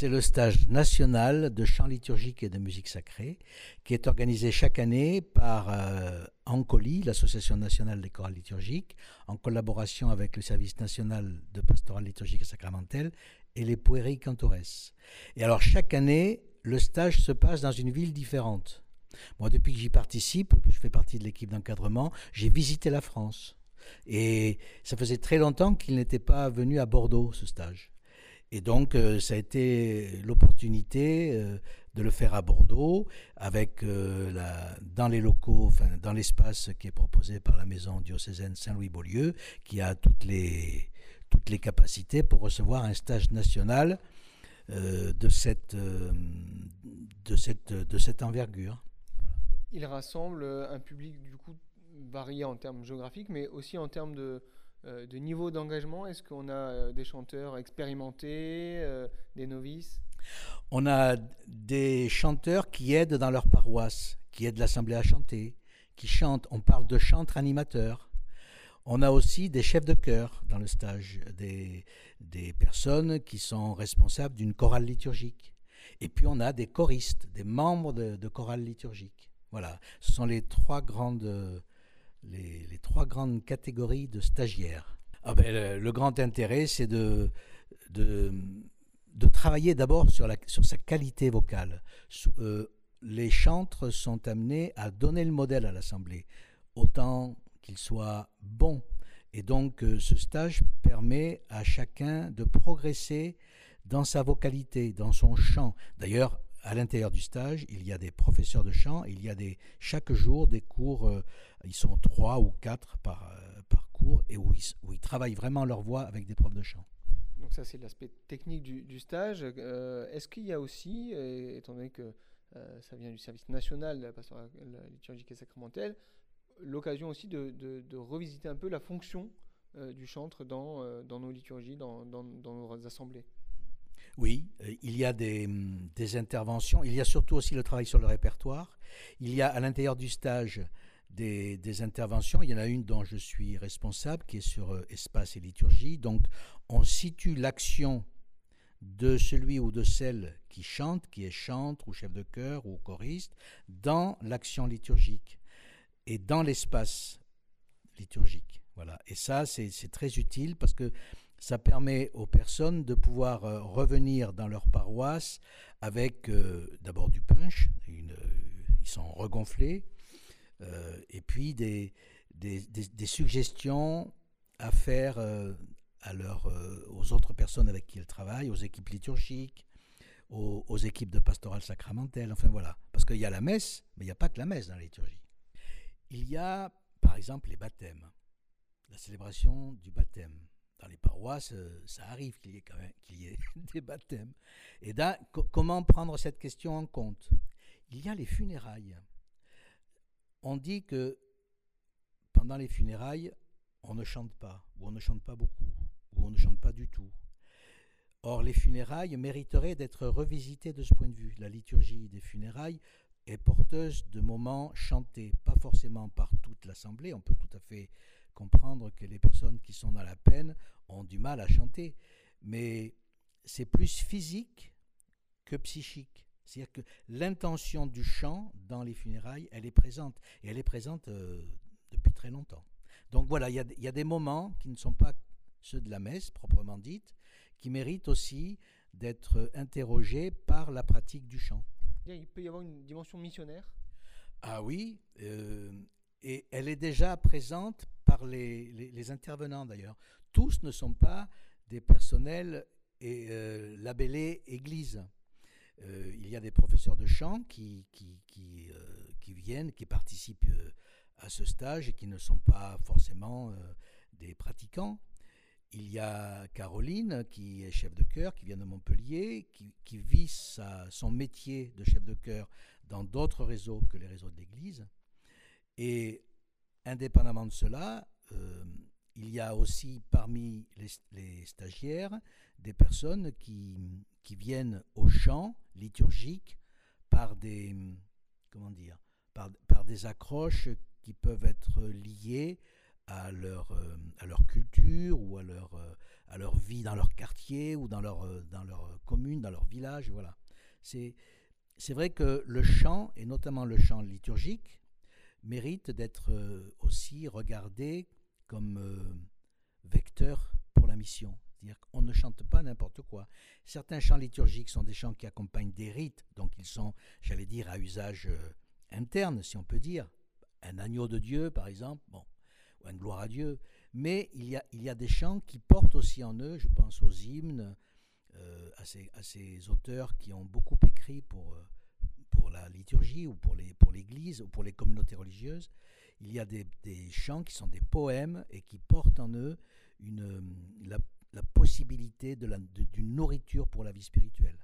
C'est le stage national de chant liturgique et de musique sacrée qui est organisé chaque année par euh, Ancoli, l'Association nationale des chorales liturgiques, en collaboration avec le service national de pastoral liturgique et sacramentel et les Pueri Cantores. Et alors chaque année, le stage se passe dans une ville différente. Moi, depuis que j'y participe, je fais partie de l'équipe d'encadrement, j'ai visité la France. Et ça faisait très longtemps qu'il n'était pas venu à Bordeaux, ce stage. Et donc, euh, ça a été l'opportunité euh, de le faire à Bordeaux, avec euh, dans les locaux, enfin, dans l'espace qui est proposé par la maison diocésaine Saint-Louis-Beaulieu, qui a toutes les, toutes les capacités pour recevoir un stage national de, cette, de, cette, de cette envergure. Il rassemble un public du coup varié en termes géographiques, mais aussi en termes de, de niveau d'engagement Est-ce qu'on a euh, des chanteurs expérimentés, euh, des novices? On a des chanteurs qui aident dans leur paroisse, qui aident l'assemblée à chanter, qui chantent. On parle de chantres animateurs. On a aussi des chefs de chœur dans le stage, des, des personnes qui sont responsables d'une chorale liturgique. Et puis on a des choristes, des membres de, de chorale liturgique. Voilà, ce sont les trois grandes les, trois grandes catégories de stagiaires. Ah ben, le, grand intérêt, c'est de, de, travailler d'abord sur, sa qualité vocale. Euh, les chantres sont amenés à donner le modèle à l'Assemblée, autant qu'il soit bon. Et donc euh, ce stage permet à chacun de progresser dans sa vocalité, dans son chant. D'ailleurs, à l'intérieur du stage, il y a des professeurs de chant, il y a des, chaque jour des cours, euh, ils sont trois ou quatre par, euh, cours, et où ils, travaillent vraiment leur voix avec des profs de chant. Donc ça, c'est l'aspect technique du, stage. Euh, est-ce qu'il y a aussi, étant donné que ça vient du service national de la pastorale liturgique et sacramentelle, l'occasion aussi de, revisiter un peu la fonction du chantre dans, nos liturgies, dans nos assemblées? Oui, euh, il y a hum, des, interventions. Il y a surtout aussi le travail sur le répertoire. Il y a à l'intérieur du stage des, interventions. Il y en a une dont je suis responsable, qui est sur euh, espace et liturgie. Donc, on situe l'action de celui ou de celle qui chante, qui est chantre ou chef de chœur ou choriste, dans l'action liturgique et dans l'espace liturgique. Voilà. Et ça, c'est très utile parce que ça permet aux personnes de pouvoir euh, revenir dans leur paroisse avec euh, d'abord du punch, ils sont regonflés, euh, et puis des, suggestions à faire aux autres personnes avec qui ils travaillent, aux équipes liturgiques, aux, aux équipes de pastoral sacramentelle, enfin voilà. Parce qu'il y a la messe, mais il n'y a pas que la messe dans la liturgie. Il y a, par exemple, les baptêmes, la célébration du baptême dans les paroisses, euh, ça arrive qu'il y ait quand même qu'il y ait des baptêmes. Et comment prendre cette question en compte? Il y a les funérailles. On dit que pendant les funérailles, on ne chante pas, ou on ne chante pas beaucoup, ou on ne chante pas du tout. Or, les funérailles mériteraient d'être revisitées de ce point de vue. La liturgie des funérailles est porteuse de moments chantés, pas forcément par toute l'assemblée, on peut tout à fait comprendre que les personnes qui sont dans la peine ont du mal à chanter, mais c'est plus physique que psychique. C'est-à-dire que l'intention du chant dans les funérailles, elle est présente, et elle est présente euh, depuis très longtemps. Donc voilà, il y, a des moments qui ne sont pas ceux de la messe proprement dite, qui méritent aussi d'être interrogés par la pratique du chant. Il peut y avoir une dimension missionnaire? Ah oui, euh, et elle est déjà présente les, intervenants d'ailleurs. Tous ne sont pas des personnels et, euh, labellés Église. Euh, il y a des professeurs de chant qui, qui, qui, euh, viennent, qui participent à ce stage et qui ne sont pas forcément des pratiquants. Il y a Caroline, qui est chef de chœur, qui vient de Montpellier, qui, vit son métier de chef de chœur dans d'autres réseaux que les réseaux de l'Église. Et indépendamment de cela, euh, il y a aussi parmi les, stagiaires des personnes qui, qui, viennent au chant liturgique par des, comment dire, par, par, des accroches qui peuvent être liées à leur, euh, à leur culture ou à leur, euh, à leur vie dans leur quartier ou dans leur, dans leur commune, dans leur village. Voilà. C'est, c'est vrai que le chant, et notamment le chant liturgique, mérite d'être euh, aussi regardé comme euh, vecteur pour la mission. C'est-à-dire qu'on ne chante pas n'importe quoi. Certains chants liturgiques sont des chants qui accompagnent des rites, donc ils sont, j'allais dire, à usage interne, si on peut dire. Un agneau de Dieu, par exemple, ou une gloire à Dieu. Mais il y, a, des chants qui portent aussi en eux, je pense aux hymnes, euh, à, ces, auteurs qui ont beaucoup écrit pour, euh, pour la liturgie ou pour l'Église ou pour les communautés religieuses. Il y a des, chants qui sont des poèmes et qui portent en eux la possibilité d'une nourriture pour la vie spirituelle.